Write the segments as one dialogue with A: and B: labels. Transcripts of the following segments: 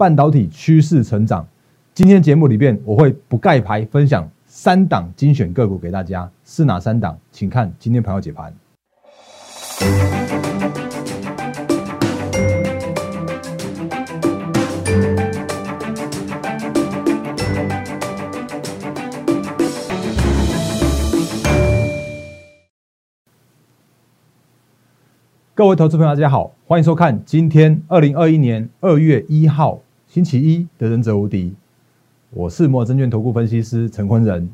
A: 半导体趋势成长。今天节目里边我会不盖牌分享三档精选个股给大家，是哪三档？请看今天朋友解盘。各位投资朋友，大家好，欢迎收看今天二零二一年二月一号星期一的《忍者无敌》，我是摩尔证券投顾分析师陈坤仁。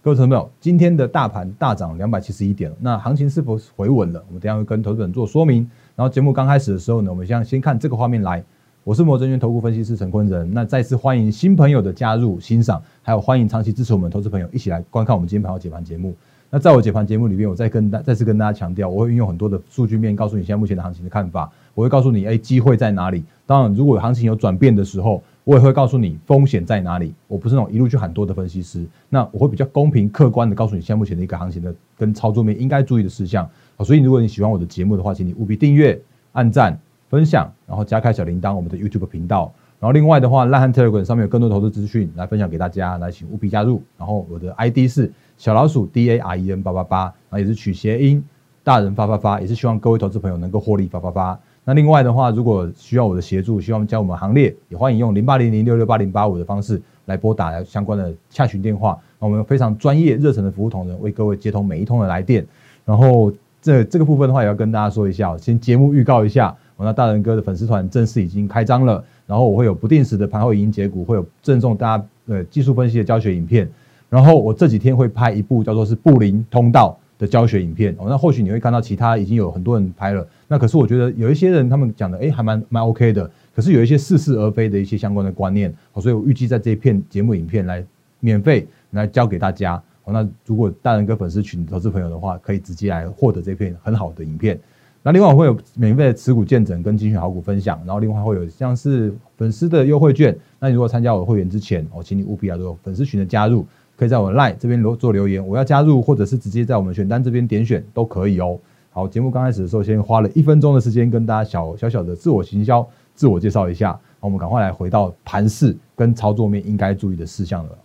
A: 各位朋友，今天的大盘大涨两百七十一点，那行情是否回稳了？我们等下会跟投资人做说明。然后节目刚开始的时候呢，我们先先看这个画面来。我是摩尔证券投顾分析师陈坤仁。那再次欢迎新朋友的加入欣赏，还有欢迎长期支持我们投资朋友一起来观看我们今天盘后解盘节目。那在我解盘节目里面，我再跟大再次跟大家强调，我会运用很多的数据面，告诉你现在目前的行情的看法。我会告诉你，哎，机会在哪里？当然，如果行情有转变的时候，我也会告诉你风险在哪里。我不是那种一路去喊多的分析师，那我会比较公平客观的告诉你现在目前的一个行情的跟操作面应该注意的事项。所以，如果你喜欢我的节目的话，请你务必订阅、按赞、分享，然后加开小铃铛，我们的 YouTube 频道。然后另外的话，烂汉 Telegram 上面有更多投资资讯来分享给大家，来请务必加入。然后我的 ID 是。小老鼠 D A R E N 八八八，啊，也是取谐音，大人发发发，也是希望各位投资朋友能够获利发发发。那另外的话，如果需要我的协助，希望加我们行列，也欢迎用零八零零六六八零八五的方式来拨打相关的洽询电话。那我们非常专业热忱的服务同仁为各位接通每一通的来电。然后这这个部分的话，也要跟大家说一下，先节目预告一下，我那大人哥的粉丝团正式已经开张了。然后我会有不定时的盘后影音解股，会有赠送大家呃技术分析的教学影片。然后我这几天会拍一部叫做是布林通道的教学影片哦，那或许你会看到其他已经有很多人拍了，那可是我觉得有一些人他们讲的哎还蛮蛮 OK 的，可是有一些似是而非的一些相关的观念哦，所以我预计在这一片节目影片来免费来教给大家哦，那如果大人跟粉丝群投资朋友的话，可以直接来获得这片很好的影片。那另外我会有免费的持股见证跟精选好股分享，然后另外会有像是粉丝的优惠券，那你如果参加我的会员之前哦，请你务必要做粉丝群的加入。可以在我 line 这边留做留言，我要加入，或者是直接在我们选单这边点选都可以哦。好，节目刚开始的时候，先花了一分钟的时间跟大家小小小的自我行销、自我介绍一下。我们赶快来回到盘市跟操作面应该注意的事项了。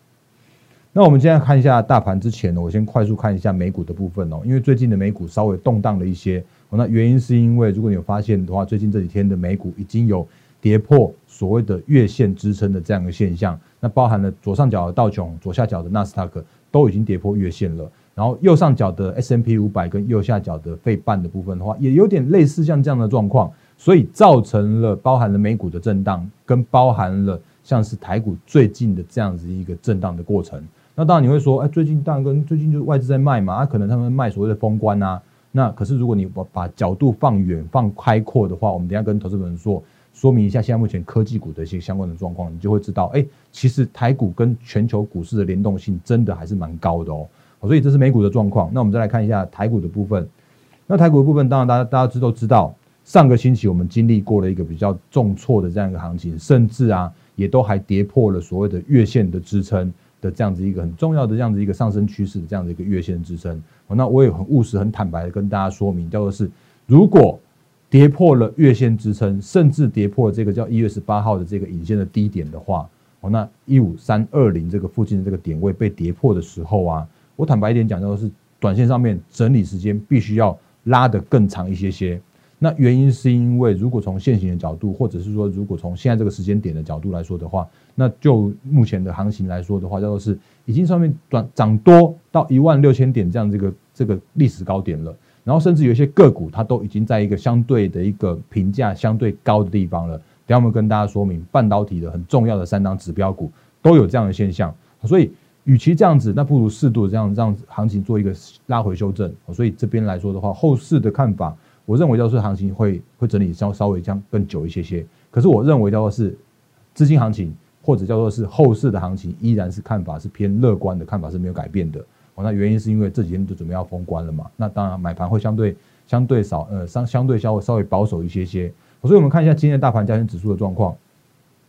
A: 那我们现在看一下大盘之前呢，我先快速看一下美股的部分哦，因为最近的美股稍微动荡了一些。那原因是因为如果你有发现的话，最近这几天的美股已经有跌破所谓的月线支撑的这样一个现象。那包含了左上角的道琼，左下角的纳斯达克都已经跌破月线了。然后右上角的 S M P 五百跟右下角的费半的部分的话，也有点类似像这样的状况，所以造成了包含了美股的震荡，跟包含了像是台股最近的这样子一个震荡的过程。那当然你会说，哎，最近当然跟最近就是外资在卖嘛，啊，可能他们卖所谓的封关啊。那可是如果你把把角度放远放开阔的话，我们等下跟投资人说。说明一下，现在目前科技股的一些相关的状况，你就会知道，哎，其实台股跟全球股市的联动性真的还是蛮高的哦。所以这是美股的状况。那我们再来看一下台股的部分。那台股的部分，当然大家大家知都知道，上个星期我们经历过了一个比较重挫的这样一个行情，甚至啊，也都还跌破了所谓的月线的支撑的这样子一个很重要的这样子一个上升趋势的这样的一个月线支撑。那我也很务实、很坦白的跟大家说明，叫做是如果。跌破了月线支撑，甚至跌破了这个叫一月十八号的这个引线的低点的话，哦，那一五三二零这个附近的这个点位被跌破的时候啊，我坦白一点讲，就是短线上面整理时间必须要拉得更长一些些。那原因是因为，如果从现行的角度，或者是说如果从现在这个时间点的角度来说的话，那就目前的行情来说的话，叫做是已经上面短涨多到一万六千点这样这个这个历史高点了。然后甚至有一些个股，它都已经在一个相对的一个评价相对高的地方了。等下我们跟大家说明，半导体的很重要的三档指标股都有这样的现象。所以，与其这样子，那不如适度的这样让行情做一个拉回修正。所以这边来说的话，后市的看法，我认为叫做行情会会整理稍稍微将更久一些些。可是我认为叫做是资金行情，或者叫做是后市的行情，依然是看法是偏乐观的看法是没有改变的。那原因是因为这几天就准备要封关了嘛？那当然买盘会相对相对少，呃，相相对稍微稍微保守一些些。所以我们看一下今天大盘加权指数的状况。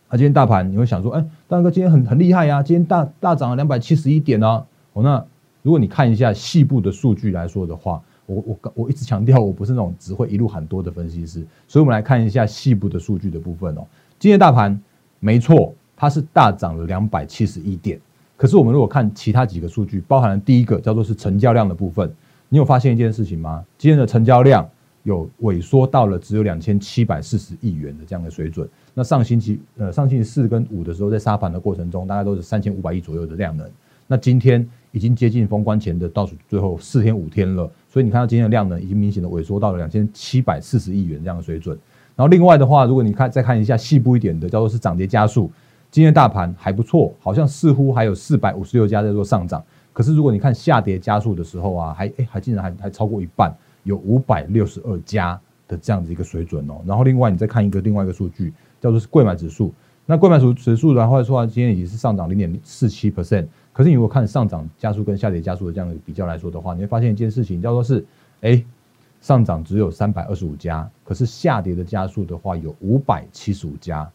A: 啊，今天大盘你会想说，哎，大哥今天很很厉害呀，今天大大涨了两百七十一点呢。哦，那如果你看一下细部的数据来说的话，我我我一直强调我不是那种只会一路喊多的分析师，所以我们来看一下细部的数据的部分哦。今天大盘没错，它是大涨了两百七十一点。可是我们如果看其他几个数据，包含了第一个叫做是成交量的部分，你有发现一件事情吗？今天的成交量有萎缩到了只有两千七百四十亿元的这样的水准。那上星期呃上星期四跟五的时候，在沙盘的过程中，大概都是三千五百亿左右的量能。那今天已经接近封关前的倒数最后四天五天了，所以你看到今天的量能，已经明显的萎缩到了两千七百四十亿元这样的水准。然后另外的话，如果你看再看一下细部一点的，叫做是涨跌加速，今天大盘还不错，好像似乎还有四百五十六家在做上涨。可是如果你看下跌加速的时候啊，还哎还竟然还还超过一半，有五百六十二家的这样子一个水准哦。然后另外你再看一个另外一个数据，叫做是贵买指数。那贵买指指数的话说，今天已经是上涨零点四七 percent。可是你如果看上涨加速跟下跌加速的这样的比较来说的话，你会发现一件事情，叫做是，哎，上涨只有三百二十五家，可是下跌的加速的话有五百七十五家，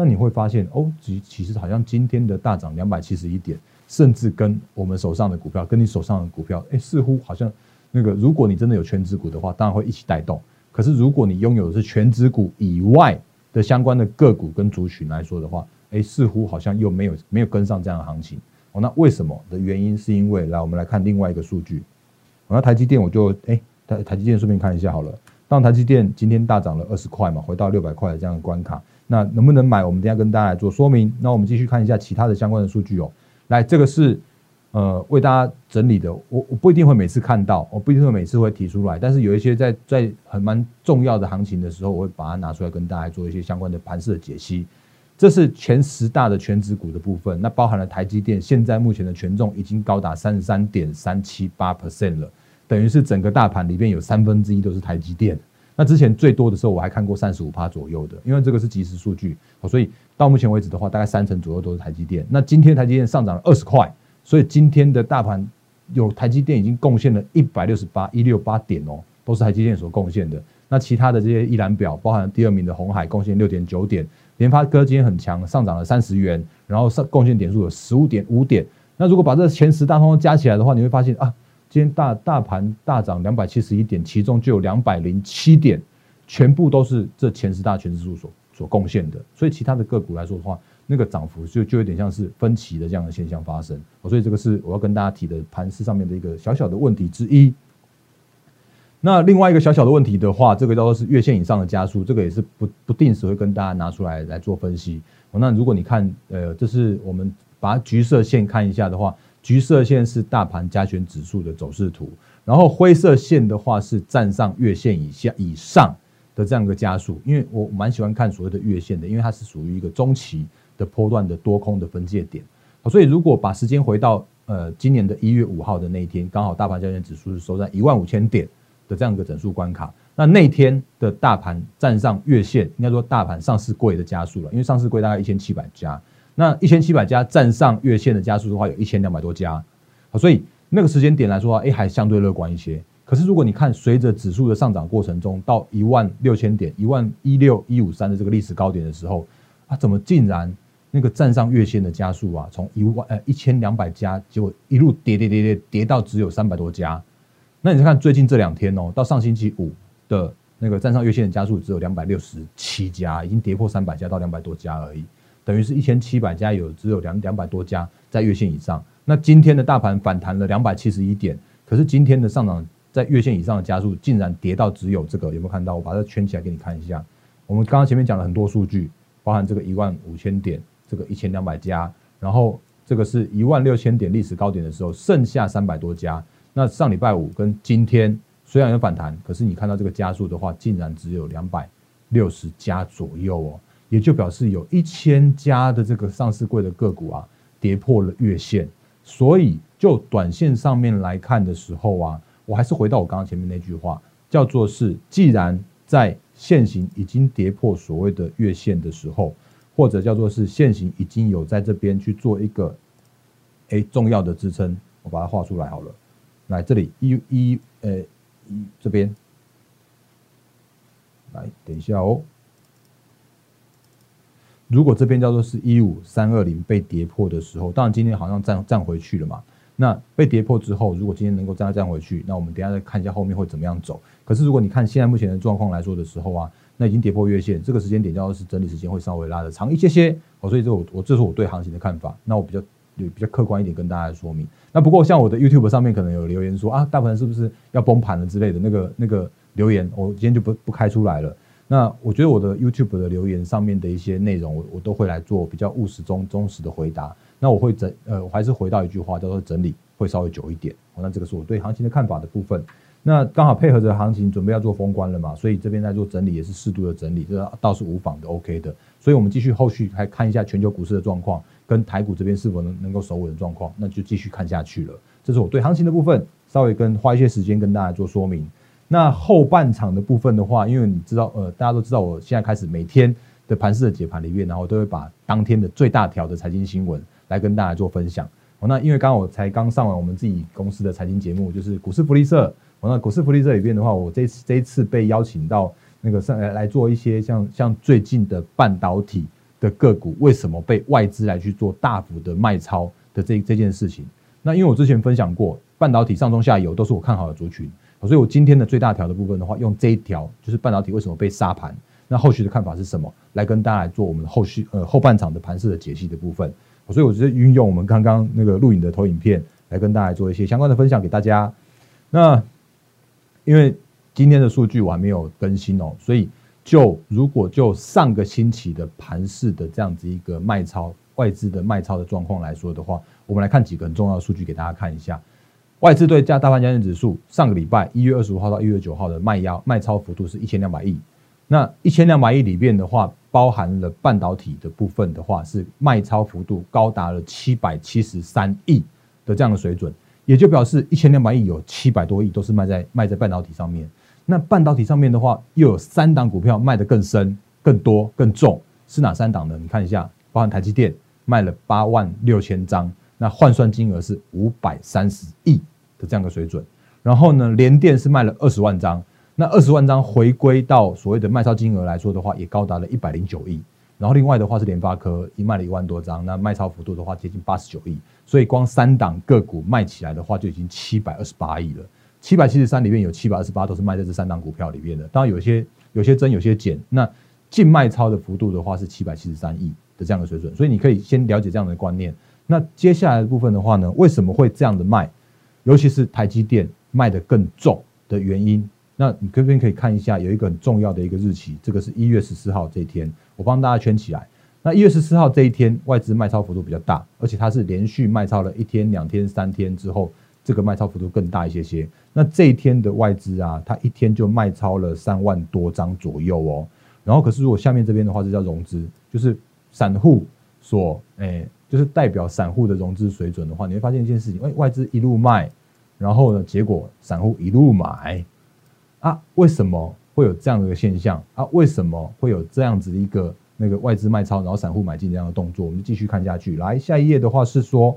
A: 那你会发现哦，其其实好像今天的大涨两百七十一点，甚至跟我们手上的股票，跟你手上的股票，哎，似乎好像那个，如果你真的有全指股的话，当然会一起带动。可是如果你拥有的是全指股以外的相关的个股跟族群来说的话，哎，似乎好像又没有没有跟上这样的行情。哦那为什么的原因是因为来，我们来看另外一个数据。那台积电我就哎，台台积电顺便看一下好了。当台积电今天大涨了二十块嘛，回到六百块的这样的关卡。那能不能买？我们等下跟大家来做说明。那我们继续看一下其他的相关的数据哦。来，这个是呃为大家整理的。我我不一定会每次看到，我不一定会每次会提出来。但是有一些在在很蛮重要的行情的时候，我会把它拿出来跟大家做一些相关的盘势的解析。这是前十大的全指股的部分，那包含了台积电，现在目前的权重已经高达三十三点三七八 percent 了，等于是整个大盘里面有三分之一都是台积电。那之前最多的时候我还看过三十五趴左右的，因为这个是即时数据，所以到目前为止的话，大概三成左右都是台积电。那今天台积电上涨了二十块，所以今天的大盘有台积电已经贡献了一百六十八一六八点哦，都是台积电所贡献的。那其他的这些一览表，包含第二名的红海贡献六点九点。联发科今天很强，上涨了三十元，然后上贡献点数有十五点五点。那如果把这前十大通加起来的话，你会发现啊，今天大大盘大涨两百七十一点，其中就有两百零七点，全部都是这前十大全指数所所贡献的。所以其他的个股来说的话，那个涨幅就就有点像是分歧的这样的现象发生。所以这个是我要跟大家提的盘市上面的一个小小的问题之一。那另外一个小小的问题的话，这个叫做是月线以上的加速，这个也是不不定时会跟大家拿出来来做分析。那如果你看，呃，这是我们把橘色线看一下的话，橘色线是大盘加权指数的走势图，然后灰色线的话是站上月线以下以上的这样一个加速。因为我蛮喜欢看所谓的月线的，因为它是属于一个中期的波段的多空的分界点。所以如果把时间回到呃今年的一月五号的那一天，刚好大盘加权指数是收在一万五千点。的这样一个整数关卡，那那天的大盘站上月线，应该说大盘上市柜的加速了，因为上市柜大概一千七百家，那一千七百家站上月线的加速的话，有一千两百多家，好，所以那个时间点来说，哎，还相对乐观一些。可是如果你看随着指数的上涨过程中，到一万六千点、一万一六一五三的这个历史高点的时候，啊，怎么竟然那个站上月线的加速啊，从一万呃一千两百家，结果一路跌跌跌跌跌到只有三百多家。那你再看最近这两天哦，到上星期五的那个站上月线的加速只有两百六十七家，已经跌破三百家到两百多家而已，等于是一千七百家有只有两两百多家在月线以上。那今天的大盘反弹了两百七十一点，可是今天的上涨在月线以上的加速竟然跌到只有这个，有没有看到？我把它圈起来给你看一下。我们刚刚前面讲了很多数据，包含这个一万五千点，这个一千两百家，然后这个是一万六千点历史高点的时候，剩下三百多家。那上礼拜五跟今天虽然有反弹，可是你看到这个加速的话，竟然只有两百六十家左右哦，也就表示有一千家的这个上市柜的个股啊跌破了月线。所以就短线上面来看的时候啊，我还是回到我刚刚前面那句话，叫做是既然在现行已经跌破所谓的月线的时候，或者叫做是现行已经有在这边去做一个诶重要的支撑，我把它画出来好了。来这里一一呃一这边，来等一下哦。如果这边叫做是一五三二零被跌破的时候，当然今天好像站站回去了嘛。那被跌破之后，如果今天能够再站回去，那我们等下再看一下后面会怎么样走。可是如果你看现在目前的状况来说的时候啊，那已经跌破月线，这个时间点叫做是整理时间会稍微拉的长一些些。哦，所以这我我这是我对行情的看法。那我比较有比较客观一点跟大家说明。那不过像我的 YouTube 上面可能有留言说啊，大盘是不是要崩盘了之类的那个那个留言，我今天就不不开出来了。那我觉得我的 YouTube 的留言上面的一些内容，我我都会来做比较务实、忠忠实的回答。那我会整呃，我还是回到一句话，叫做整理会稍微久一点。那这个是我对行情的看法的部分。那刚好配合着行情准备要做封关了嘛，所以这边在做整理也是适度的整理，这倒是无妨的，OK 的。所以我们继续后续还看一下全球股市的状况，跟台股这边是否能能够守稳的状况，那就继续看下去了。这是我对行情的部分，稍微跟花一些时间跟大家做说明。那后半场的部分的话，因为你知道，呃，大家都知道，我现在开始每天的盘市的解盘里面，然后都会把当天的最大条的财经新闻来跟大家做分享。哦，那因为刚刚我才刚上完我们自己公司的财经节目，就是股市福利社。哦，那股市福利社里边的话，我这次这一次被邀请到那个上来来做一些像像最近的半导体的个股为什么被外资来去做大幅的卖超的这这件事情。那因为我之前分享过，半导体上中下游都是我看好的族群。所以，我今天的最大条的部分的话，用这一条就是半导体为什么被杀盘，那后续的看法是什么，来跟大家来做我们后续呃后半场的盘势的解析的部分。所以，我直接运用我们刚刚那个录影的投影片，来跟大家做一些相关的分享给大家。那因为今天的数据我还没有更新哦，所以就如果就上个星期的盘势的这样子一个卖超外资的卖超的状况来说的话，我们来看几个很重要的数据给大家看一下。外资对加大盘交易指数上个礼拜一月二十五号到一月九号的卖压卖超幅度是一千两百亿，那一千两百亿里面的话，包含了半导体的部分的话，是卖超幅度高达了七百七十三亿的这样的水准，也就表示一千两百亿有七百多亿都是卖在卖在半导体上面。那半导体上面的话，又有三档股票卖得更深、更多、更重，是哪三档呢？你看一下，包含台积电卖了八万六千张。那换算金额是五百三十亿的这样的水准，然后呢，联电是卖了二十万张，那二十万张回归到所谓的卖超金额来说的话，也高达了一百零九亿。然后另外的话是联发科，已卖了一万多张，那卖超幅度的话接近八十九亿，所以光三档个股卖起来的话，就已经七百二十八亿了。七百七十三里面有七百二十八都是卖在这三档股票里面的，当然有些有些增有些减，那净卖超的幅度的话是七百七十三亿的这样的水准，所以你可以先了解这样的观念。那接下来的部分的话呢，为什么会这样的卖？尤其是台积电卖的更重的原因。那你这边可以看一下，有一个很重要的一个日期，这个是一月十四号这一天，我帮大家圈起来。那一月十四号这一天，外资卖超幅度比较大，而且它是连续卖超了一天、两天、三天之后，这个卖超幅度更大一些些。那这一天的外资啊，它一天就卖超了三万多张左右哦。然后可是如果下面这边的话，这叫融资，就是散户所诶。就是代表散户的融资水准的话，你会发现一件事情：，哎，外资一路卖，然后呢，结果散户一路买，啊，为什么会有这样的一个现象？啊，为什么会有这样子一个那个外资卖超，然后散户买进这样的动作？我们继续看下去。来，下一页的话是说，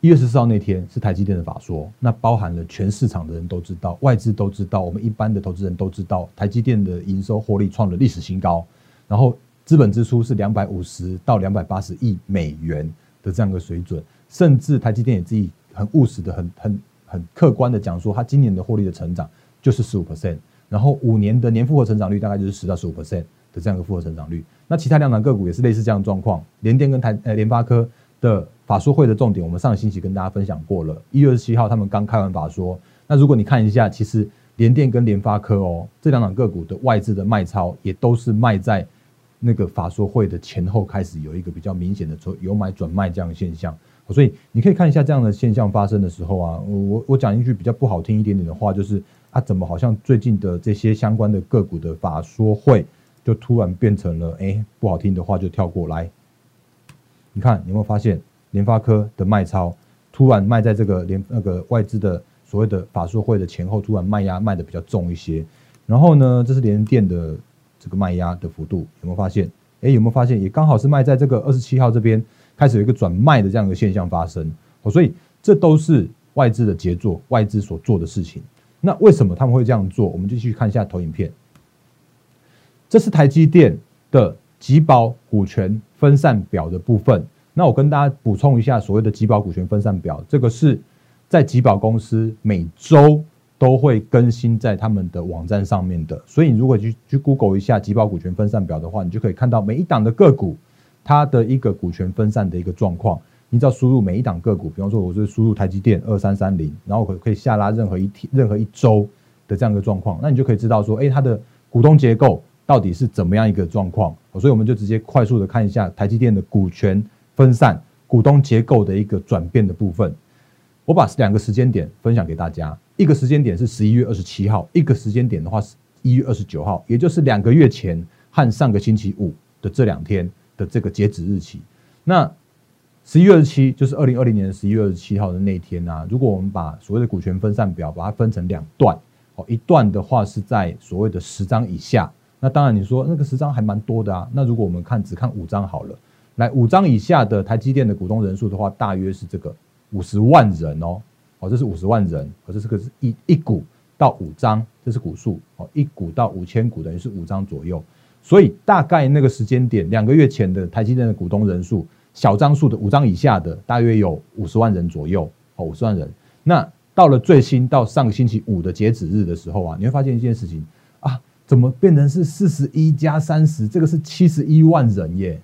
A: 一月十四号那天是台积电的法说，那包含了全市场的人都知道，外资都知道，我们一般的投资人都知道，台积电的营收获利创了历史新高，然后。资本支出是两百五十到两百八十亿美元的这样一个水准，甚至台积电也自己很务实的、很很很客观的讲说，它今年的获利的成长就是十五 percent，然后五年的年复合成长率大概就是十到十五 percent 的这样一个复合成长率。那其他两档个股也是类似这样的状况，联电跟台呃联发科的法说会的重点，我们上个星期跟大家分享过了，一月二十七号他们刚开完法说。那如果你看一下，其实联电跟联发科哦这两档个股的外资的卖超也都是卖在。那个法说会的前后开始有一个比较明显的从由买转卖这样的现象，所以你可以看一下这样的现象发生的时候啊，我我讲一句比较不好听一点点的话，就是啊，怎么好像最近的这些相关的个股的法说会就突然变成了哎不好听的话就跳过来，你看有没有发现联发科的卖超突然卖在这个联那个外资的所谓的法说会的前后突然卖压卖的比较重一些，然后呢，这是联电的。这个卖压的幅度有没有发现？哎，有没有发现？也刚好是卖在这个二十七号这边开始有一个转卖的这样一个现象发生。哦，所以这都是外资的杰作，外资所做的事情。那为什么他们会这样做？我们继续看一下投影片。这是台积电的集保股权分散表的部分。那我跟大家补充一下所谓的集保股权分散表，这个是在集保公司每周都会更新在他们的网站上面的。所以你如果去去 Google 一下集保股权分散表的话，你就可以看到每一档的个股它的一个股权分散的一个状况。你只要输入每一档个股，比方说我是输入台积电二三三零，然后可可以下拉任何一天、任何一周的这样一个状况，那你就可以知道说，哎，它的股东结构到底是怎么样一个状况。所以我们就直接快速的看一下台积电的股权分散、股东结构的一个转变的部分。我把两个时间点分享给大家，一个时间点是十一月二十七号，一个时间点的话是一月二十九号，也就是两个月前和上个星期五的这两天的这个截止日期。那十一月二十七就是二零二零年十一月二十七号的那一天啊，如果我们把所谓的股权分散表把它分成两段，哦，一段的话是在所谓的十张以下，那当然你说那个十张还蛮多的啊，那如果我们看只看五张好了，来五张以下的台积电的股东人数的话，大约是这个五十万人哦，哦，这是五十万人，可是这个是一一股到五张，这是股数哦，一股到五千股等于是五张左右，所以大概那个时间点两个月前的台积电的股东人数。小张数的五张以下的大约有五十万人左右，哦，五十万人。那到了最新到上个星期五的截止日的时候啊，你会发现一件事情啊，怎么变成是四十一加三十？这个是七十一万人耶，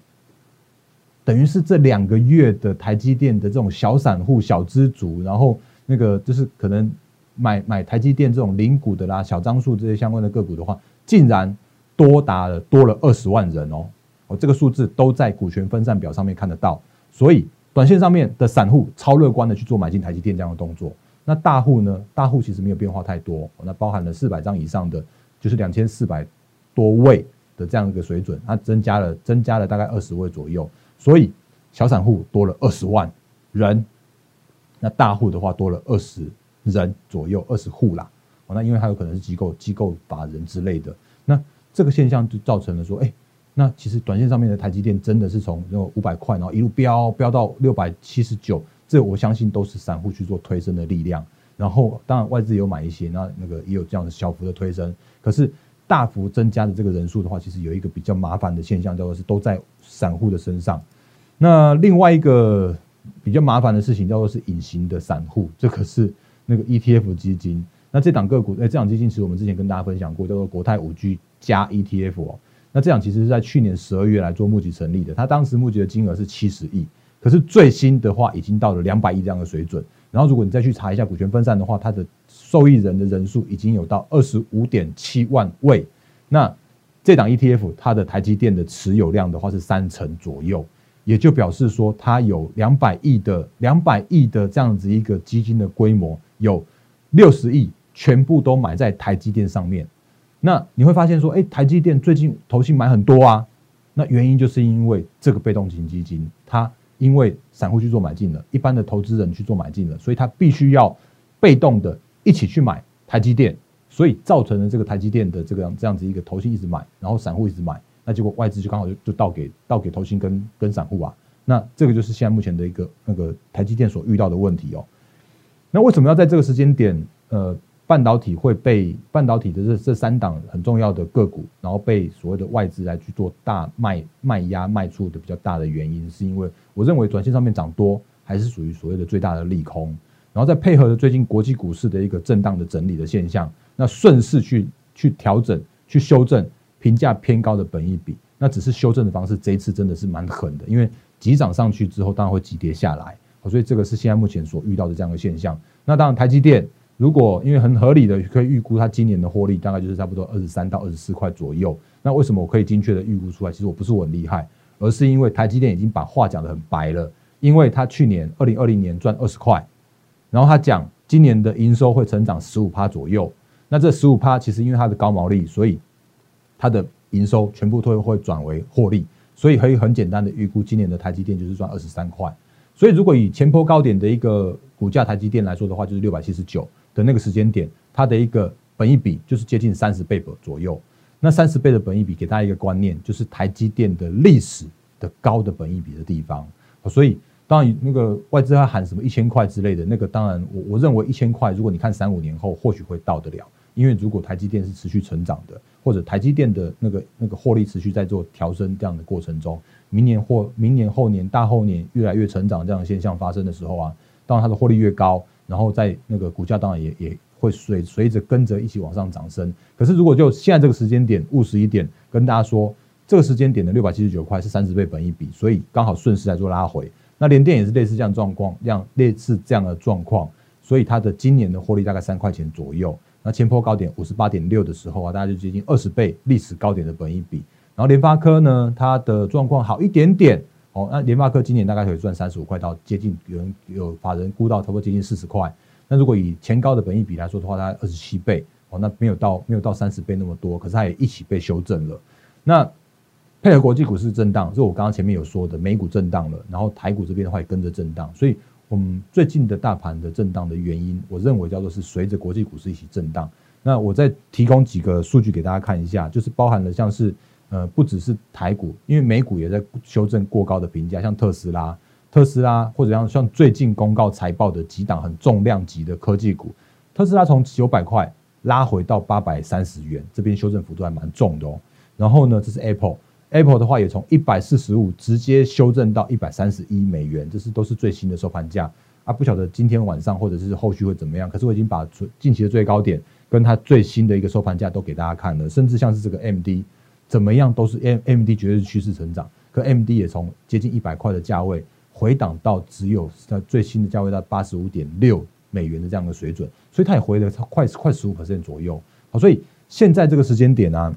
A: 等于是这两个月的台积电的这种小散户、小资族，然后那个就是可能买买台积电这种零股的啦、小张数这些相关的个股的话，竟然多达了多了二十万人哦。哦，这个数字都在股权分散表上面看得到，所以短线上面的散户超乐观的去做买进台积电这样的动作。那大户呢？大户其实没有变化太多，那包含了四百张以上的，就是两千四百多位的这样一个水准，它增加了增加了大概二十位左右，所以小散户多了二十万人，那大户的话多了二十人左右，二十户啦。哦，那因为它有可能是机构机构法人之类的，那这个现象就造成了说，哎。那其实短线上面的台积电真的是从那五百块，然后一路飙飙到六百七十九，这我相信都是散户去做推升的力量。然后当然外资有买一些，那那个也有这样的小幅的推升。可是大幅增加的这个人数的话，其实有一个比较麻烦的现象，叫做是都在散户的身上。那另外一个比较麻烦的事情叫做是隐形的散户，这可是那个 ETF 基金。那这档个股，哎，这档基金其实我们之前跟大家分享过，叫做国泰五 G 加 ETF 哦。那这样其实是在去年十二月来做募集成立的，它当时募集的金额是七十亿，可是最新的话已经到了两百亿这样的水准。然后如果你再去查一下股权分散的话，它的受益人的人数已经有到二十五点七万位。那这档 ETF 它的台积电的持有量的话是三成左右，也就表示说它有两百亿的两百亿的这样子一个基金的规模，有六十亿全部都买在台积电上面。那你会发现说，哎，台积电最近投信买很多啊，那原因就是因为这个被动型基金，它因为散户去做买进了，一般的投资人去做买进了，所以它必须要被动的一起去买台积电，所以造成了这个台积电的这个样这样子一个投信一直买，然后散户一直买，那结果外资就刚好就就倒给倒给投信跟跟散户啊，那这个就是现在目前的一个那个台积电所遇到的问题哦。那为什么要在这个时间点，呃？半导体会被半导体的这这三档很重要的个股，然后被所谓的外资来去做大卖卖压卖出的比较大的原因，是因为我认为短线上面涨多还是属于所谓的最大的利空，然后再配合着最近国际股市的一个震荡的整理的现象，那顺势去去调整去修正评价偏高的本益比，那只是修正的方式，这一次真的是蛮狠的，因为急涨上去之后当然会急跌下来，所以这个是现在目前所遇到的这样的现象。那当然台积电。如果因为很合理的可以预估它今年的获利大概就是差不多二十三到二十四块左右。那为什么我可以精确的预估出来？其实我不是我很厉害，而是因为台积电已经把话讲得很白了。因为它去年二零二零年赚二十块，然后他讲今年的营收会成长十五趴左右。那这十五趴其实因为它的高毛利，所以它的营收全部都会转为获利，所以可以很简单的预估今年的台积电就是赚二十三块。所以如果以前坡高点的一个股价台积电来说的话，就是六百七十九。的那个时间点，它的一个本益比就是接近三十倍左右。那三十倍的本益比，给大家一个观念，就是台积电的历史的高的本益比的地方。所以，当然那个外资要喊什么一千块之类的，那个当然我我认为一千块，如果你看三五年后，或许会到得了。因为如果台积电是持续成长的，或者台积电的那个那个获利持续在做调升这样的过程中，明年或明年后年大后年越来越成长这样的现象发生的时候啊，当然它的获利越高，然后在那个股价当然也也会随随着跟着一起往上涨升。可是如果就现在这个时间点务实一点，跟大家说，这个时间点的六百七十九块是三十倍本一比，所以刚好顺势来做拉回。那联电也是类似这样状况，这样类似这样的状况，所以它的今年的获利大概三块钱左右。那前坡高点五十八点六的时候啊，大家就接近二十倍历史高点的本益比。然后联发科呢，它的状况好一点点哦。那联发科今年大概可以赚三十五块到接近有人有法人估到差不多接近四十块。那如果以前高的本益比来说的话，大概二十七倍哦，那没有到没有到三十倍那么多，可是它也一起被修正了。那配合国际股市震荡，是我刚刚前面有说的，美股震荡了，然后台股这边的话也跟着震荡，所以我最近的大盘的震荡的原因，我认为叫做是随着国际股市一起震荡。那我再提供几个数据给大家看一下，就是包含了像是呃不只是台股，因为美股也在修正过高的评价，像特斯拉、特斯拉或者像像最近公告财报的几档很重量级的科技股，特斯拉从九百块拉回到八百三十元，这边修正幅度还蛮重的哦。然后呢，这是 Apple。Apple 的话也从一百四十五直接修正到一百三十一美元，这是都是最新的收盘价啊！不晓得今天晚上或者是后续会怎么样，可是我已经把近期的最高点跟它最新的一个收盘价都给大家看了，甚至像是这个 MD 怎么样都是 M MD 绝对是趋势成长，可 MD 也从接近一百块的价位回档到只有它最新的价位到八十五点六美元的这样的水准，所以它也回了快快十五 percent 左右。好，所以现在这个时间点呢？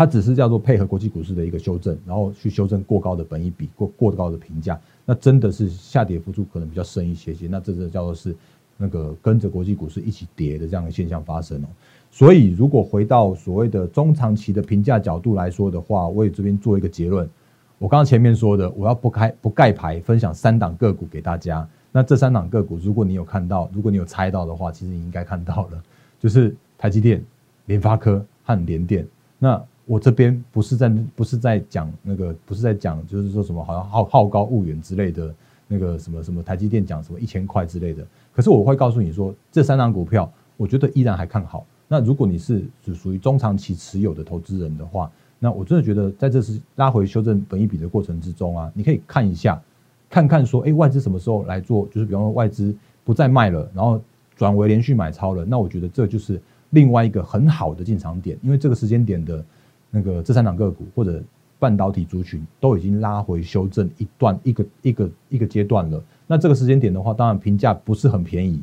A: 它只是叫做配合国际股市的一个修正，然后去修正过高的本益比、过过高的评价，那真的是下跌幅度可能比较深一些些。那这个叫做是那个跟着国际股市一起跌的这样的现象发生哦。所以如果回到所谓的中长期的评价角度来说的话，我也这边做一个结论。我刚刚前面说的，我要不开不盖牌，分享三档个股给大家。那这三档个股，如果你有看到，如果你有猜到的话，其实你应该看到了，就是台积电、联发科和联电。那我这边不是在不是在讲那个不是在讲就是说什么好像好好高骛远之类的那个什么什么台积电讲什么一千块之类的，可是我会告诉你说这三张股票我觉得依然还看好。那如果你是只属于中长期持有的投资人的话，那我真的觉得在这次拉回修正本一比的过程之中啊，你可以看一下，看看说哎外资什么时候来做，就是比方说外资不再卖了，然后转为连续买超了，那我觉得这就是另外一个很好的进场点，因为这个时间点的。那个这三档个股或者半导体族群都已经拉回修正一段一个一个一个阶段了。那这个时间点的话，当然评价不是很便宜，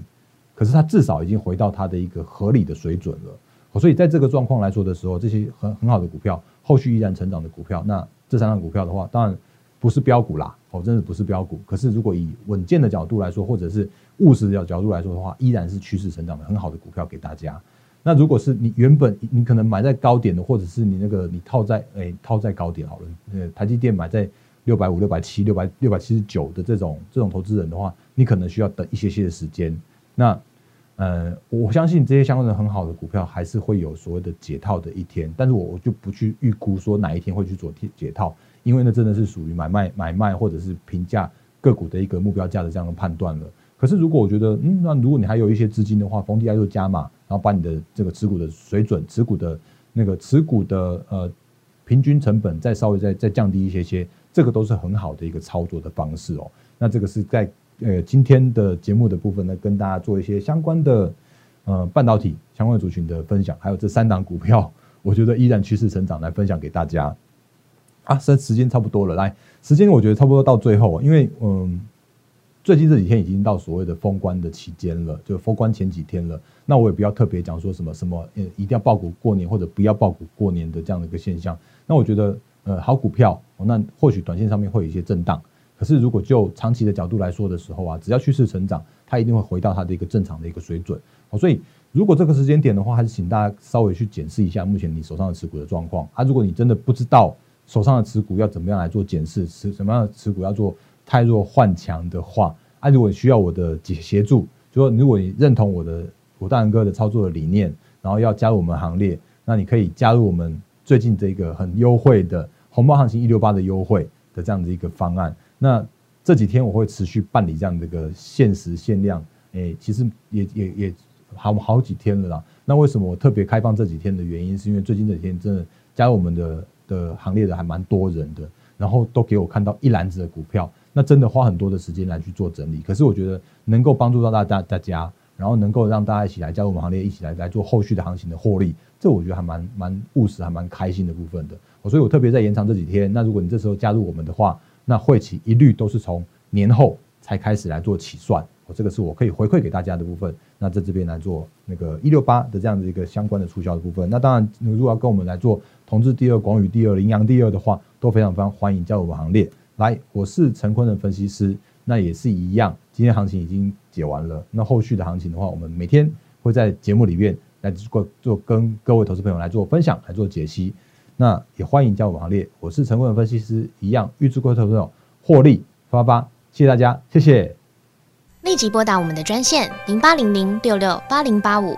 A: 可是它至少已经回到它的一个合理的水准了。所以在这个状况来说的时候，这些很很好的股票，后续依然成长的股票，那这三档股票的话，当然不是标股啦，哦，真的不是标股。可是如果以稳健的角度来说，或者是务实的角角度来说的话，依然是趋势成长的很好的股票给大家。那如果是你原本你可能买在高点的，或者是你那个你套在哎套在高点好了，呃台积电买在六百五、六百七、六百六百七十九的这种这种投资人的话，你可能需要等一些些的时间。那呃我相信这些相关的很好的股票还是会有所谓的解套的一天，但是我我就不去预估说哪一天会去做解套，因为那真的是属于买卖买卖或者是评价个股的一个目标价的这样的判断了。可是如果我觉得嗯那如果你还有一些资金的话，逢低来做加码。然后把你的这个持股的水准、持股的那个持股的呃平均成本再稍微再再降低一些些，这个都是很好的一个操作的方式哦。那这个是在呃今天的节目的部分呢，跟大家做一些相关的呃半导体相关族群的分享，还有这三档股票，我觉得依然趋势成长来分享给大家。啊，时时间差不多了，来时间我觉得差不多到最后，因为嗯。最近这几天已经到所谓的封关的期间了，就封关前几天了。那我也不要特别讲说什么什么，呃，一定要爆股过年或者不要爆股过年的这样的一个现象。那我觉得，呃，好股票，那或许短线上面会有一些震荡。可是如果就长期的角度来说的时候啊，只要趋势成长，它一定会回到它的一个正常的一个水准。所以如果这个时间点的话，还是请大家稍微去检视一下目前你手上的持股的状况。啊，如果你真的不知道手上的持股要怎么样来做检视，持什么样的持股要做。太弱换强的话，啊，如果你需要我的协协助，就说如果你认同我的我大仁哥的操作的理念，然后要加入我们行列，那你可以加入我们最近这个很优惠的红包行情一六八的优惠的这样的一个方案。那这几天我会持续办理这样的一个限时限量，诶，其实也也也好好几天了啦。那为什么我特别开放这几天的原因，是因为最近这几天真的加入我们的的行列的还蛮多人的，然后都给我看到一篮子的股票，那真的花很多的时间来去做整理。可是我觉得能够帮助到大大大家，然后能够让大家一起来加入我们行列，一起来来做后续的行情的获利，这我觉得还蛮蛮务实，还蛮开心的部分的。所以我特别在延长这几天。那如果你这时候加入我们的话，那会期一律都是从年后才开始来做起算。我这个是我可以回馈给大家的部分。那在这边来做那个一六八的这样的一个相关的促销的部分。那当然，如果要跟我们来做同志第二、广宇第二、羚羊第二的话，都非常非常欢迎加入我们行列。来，我是陈坤的分析师，那也是一样。今天行情已经解完了，那后续的行情的话，我们每天会在节目里面来做做跟各位投资朋友来做分享，来做解析。那也欢迎加入我行列。我是陈坤的分析师，一样预祝各位投资朋友获利发发。谢谢大家，谢谢。
B: 立即拨打我们的专线零八零零六六八零八五